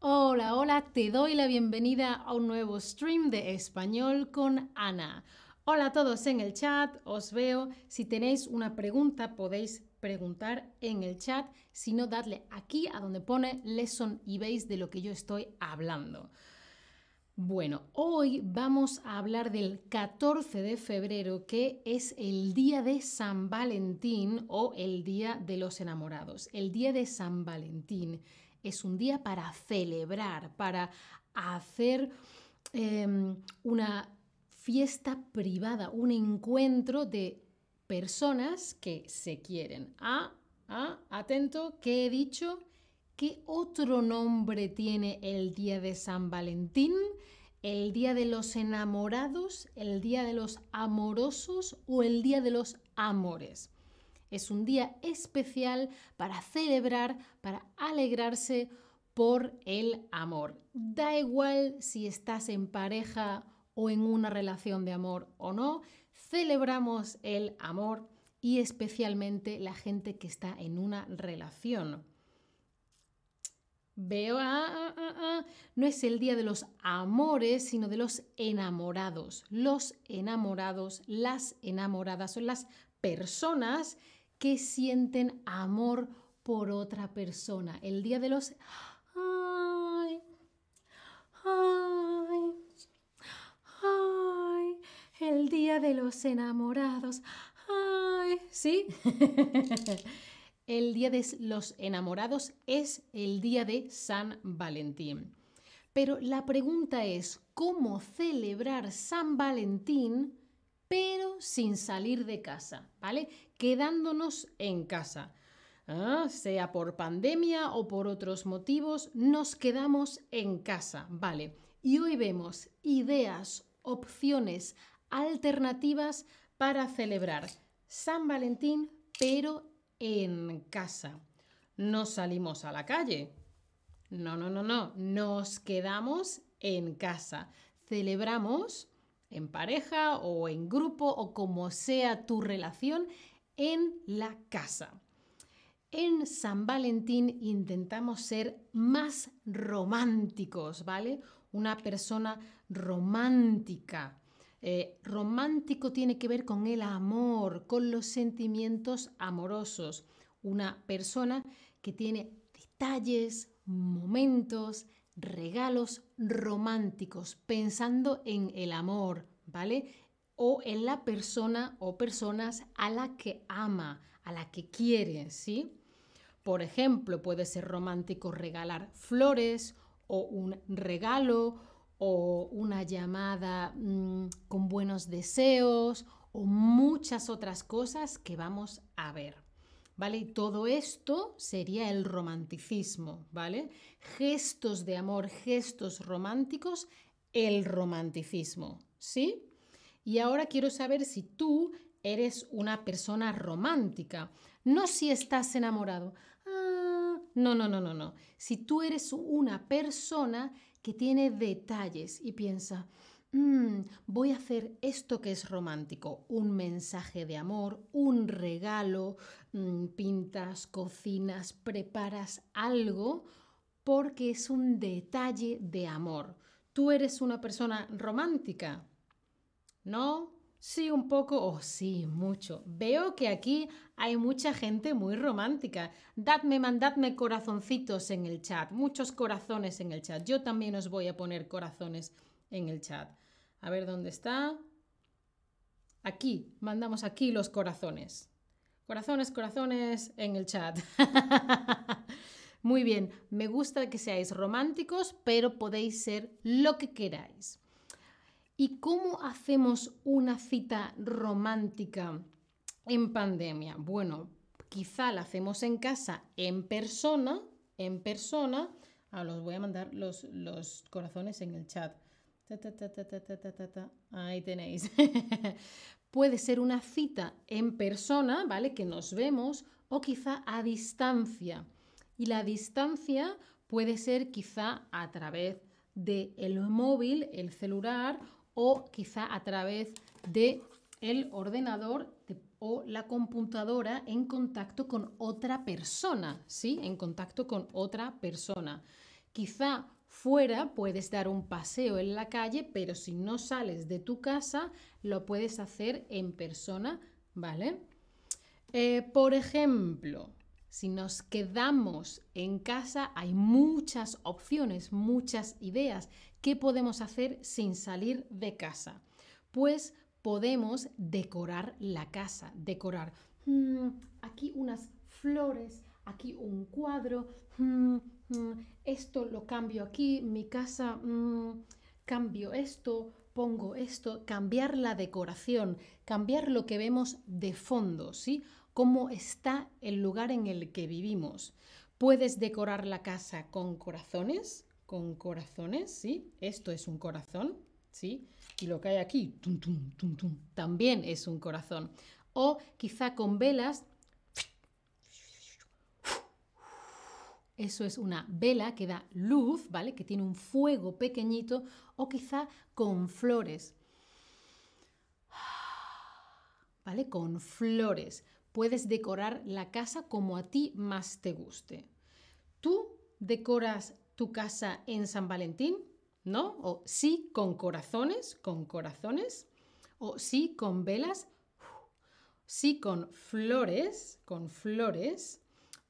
Hola, hola, te doy la bienvenida a un nuevo stream de español con Ana. Hola a todos en el chat, os veo. Si tenéis una pregunta podéis preguntar en el chat, si no, dadle aquí a donde pone lesson y veis de lo que yo estoy hablando. Bueno, hoy vamos a hablar del 14 de febrero, que es el día de San Valentín o el día de los enamorados. El día de San Valentín es un día para celebrar, para hacer em, una fiesta privada, un encuentro de personas que se quieren. Ah, ah, atento, ¿qué he dicho? ¿Qué otro nombre tiene el día de San Valentín? ¿El día de los enamorados? ¿El día de los amorosos? ¿O el día de los amores? Es un día especial para celebrar, para alegrarse por el amor. Da igual si estás en pareja o en una relación de amor o no, celebramos el amor y especialmente la gente que está en una relación. Veo, ah, ah, ah, ah, no es el día de los amores, sino de los enamorados. Los enamorados, las enamoradas son las personas que sienten amor por otra persona. El día de los... Ay, ay, ay, el día de los enamorados. Ay, ¿sí? el día de los enamorados es el día de San Valentín. Pero la pregunta es, ¿cómo celebrar San Valentín pero sin salir de casa, ¿vale? Quedándonos en casa. Ah, sea por pandemia o por otros motivos, nos quedamos en casa, ¿vale? Y hoy vemos ideas, opciones, alternativas para celebrar San Valentín, pero en casa. No salimos a la calle. No, no, no, no. Nos quedamos en casa. Celebramos en pareja o en grupo o como sea tu relación en la casa. En San Valentín intentamos ser más románticos, ¿vale? Una persona romántica. Eh, romántico tiene que ver con el amor, con los sentimientos amorosos. Una persona que tiene detalles, momentos, regalos románticos, pensando en el amor, ¿vale? O en la persona o personas a la que ama, a la que quiere, ¿sí? Por ejemplo, puede ser romántico regalar flores o un regalo o una llamada mm, con buenos deseos o muchas otras cosas que vamos a ver. ¿vale? Y todo esto sería el romanticismo, ¿vale? Gestos de amor, gestos románticos, el romanticismo, ¿sí? Y ahora quiero saber si tú eres una persona romántica, no si estás enamorado. No, no, no, no, no. Si tú eres una persona que tiene detalles y piensa, Mm, voy a hacer esto que es romántico, un mensaje de amor, un regalo, mm, pintas, cocinas, preparas algo porque es un detalle de amor. ¿Tú eres una persona romántica? ¿No? Sí, un poco o sí, mucho. Veo que aquí hay mucha gente muy romántica. Dadme, mandadme corazoncitos en el chat, muchos corazones en el chat. Yo también os voy a poner corazones en el chat. A ver dónde está. Aquí, mandamos aquí los corazones. Corazones, corazones en el chat. Muy bien, me gusta que seáis románticos, pero podéis ser lo que queráis. ¿Y cómo hacemos una cita romántica en pandemia? Bueno, quizá la hacemos en casa, en persona, en persona. Ah, los voy a mandar los, los corazones en el chat. Ahí tenéis. Puede ser una cita en persona, ¿vale? Que nos vemos o quizá a distancia. Y la distancia puede ser quizá a través del el móvil, el celular o quizá a través de el ordenador o la computadora en contacto con otra persona, ¿sí? En contacto con otra persona. Quizá fuera puedes dar un paseo en la calle, pero si no sales de tu casa, lo puedes hacer en persona, ¿vale? Eh, por ejemplo, si nos quedamos en casa, hay muchas opciones, muchas ideas. ¿Qué podemos hacer sin salir de casa? Pues podemos decorar la casa, decorar mm, aquí unas flores, aquí un cuadro, mm, mm, esto lo cambio aquí, mi casa, cambio esto, pongo esto, cambiar la decoración, cambiar lo que vemos de fondo, ¿sí? Cómo está el lugar en el que vivimos. Puedes decorar la casa con corazones, con corazones, ¿sí? Esto es un corazón, ¿sí? Y lo que hay aquí, tum, tum, tum, tum, también es un corazón. O quizá con velas. Eso es una vela que da luz, ¿vale? Que tiene un fuego pequeñito. O quizá con flores. ¿Vale? Con flores puedes decorar la casa como a ti más te guste. ¿Tú decoras tu casa en San Valentín? ¿No? O sí con corazones, con corazones. O sí con velas. Sí con flores, con flores.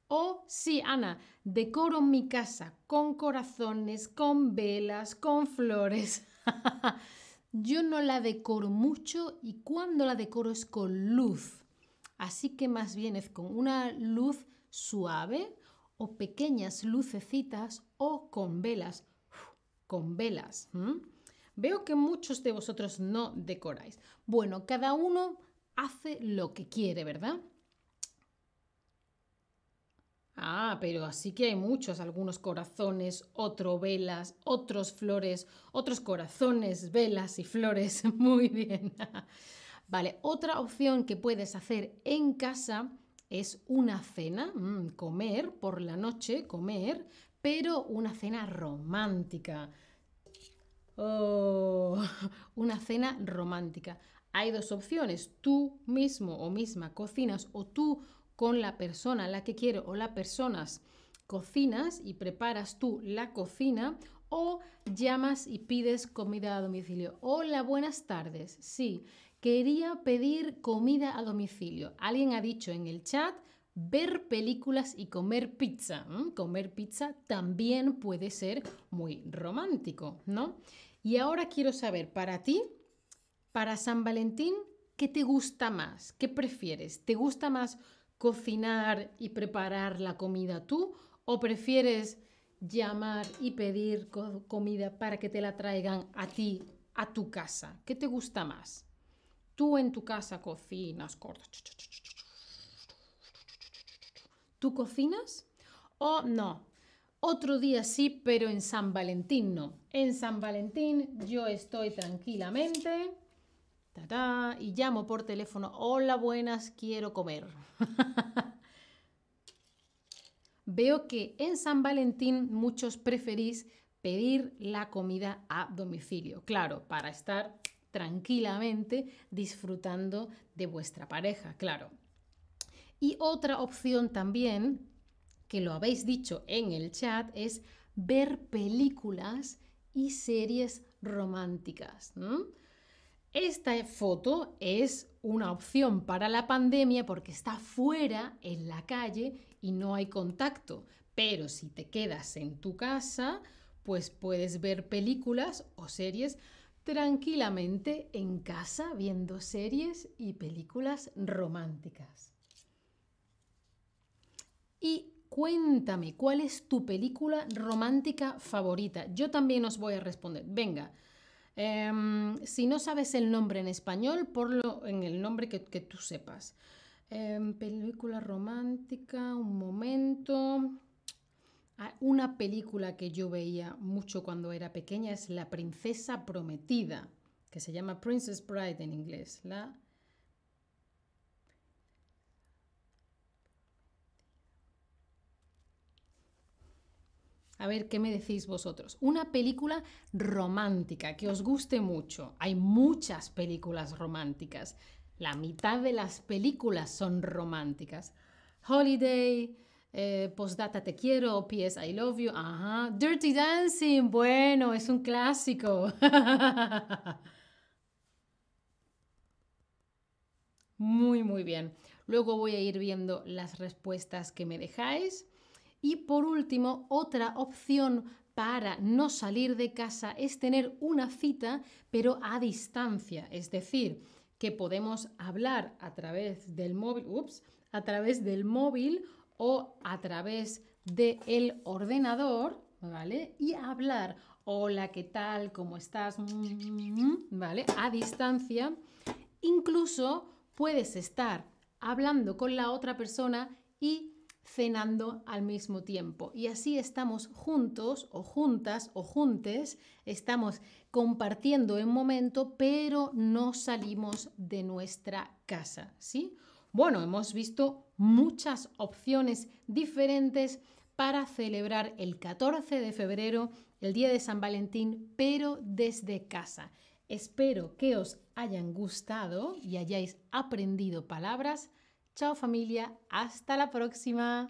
O sí, Ana, decoro mi casa con corazones, con velas, con flores. Yo no la decoro mucho y cuando la decoro es con luz. Así que más bien es con una luz suave o pequeñas lucecitas o con velas. Con velas. Veo que muchos de vosotros no decoráis. Bueno, cada uno hace lo que quiere, ¿verdad? Ah, pero así que hay muchos, algunos corazones, otros velas, otros flores, otros corazones, velas y flores. Muy bien. Vale, otra opción que puedes hacer en casa es una cena, mm, comer por la noche, comer, pero una cena romántica. Oh, una cena romántica. Hay dos opciones, tú mismo o misma cocinas o tú con la persona la que quiero o las personas cocinas y preparas tú la cocina o llamas y pides comida a domicilio. Hola, buenas tardes. Sí, quería pedir comida a domicilio. Alguien ha dicho en el chat ver películas y comer pizza. ¿Mm? Comer pizza también puede ser muy romántico, ¿no? Y ahora quiero saber, para ti, para San Valentín, ¿qué te gusta más? ¿Qué prefieres? ¿Te gusta más cocinar y preparar la comida tú o prefieres llamar y pedir comida para que te la traigan a ti, a tu casa? ¿Qué te gusta más? Tú en tu casa cocinas. ¿Tú cocinas? ¿O no? Otro día sí, pero en San Valentín no. En San Valentín yo estoy tranquilamente y llamo por teléfono. Hola, buenas, quiero comer. Veo que en San Valentín muchos preferís pedir la comida a domicilio. Claro, para estar tranquilamente disfrutando de vuestra pareja, claro. Y otra opción también, que lo habéis dicho en el chat, es ver películas y series románticas. Esta foto es una opción para la pandemia porque está fuera en la calle y no hay contacto. Pero si te quedas en tu casa, pues puedes ver películas o series tranquilamente en casa viendo series y películas románticas. Y cuéntame, ¿cuál es tu película romántica favorita? Yo también os voy a responder. Venga, em, si no sabes el nombre en español, ponlo en el nombre que, tú sepas. Em, película romántica, un momento. Una película que yo veía mucho cuando era pequeña es La Princesa Prometida, que se llama Princess Bride en inglés. La A ver, ¿qué me decís vosotros? Una película romántica que os guste mucho. Hay muchas películas románticas. La mitad de las películas son románticas. Holiday, eh, postdata te quiero, PS I love you, ajá. Dirty Dancing, bueno, es un clásico. muy, muy bien. Luego voy a ir viendo las respuestas que me dejáis. Y por último, otra opción para no salir de casa es tener una cita, pero a distancia. Es decir, que podemos hablar a través del móvil, ups, a través del móvil o a través del ordenador, ¿vale? Y hablar, hola, ¿qué tal? ¿Cómo estás? ¿Vale? A distancia. Incluso puedes estar hablando con la otra persona y cenando al mismo tiempo. Y así estamos juntos o juntas o juntes, estamos compartiendo en momento, pero no salimos de nuestra casa, ¿sí? Bueno, hemos visto muchas opciones diferentes para celebrar el 14 de febrero, el día de San Valentín, pero desde casa. Espero que os hayan gustado y hayáis aprendido palabras. Chao familia, hasta la próxima.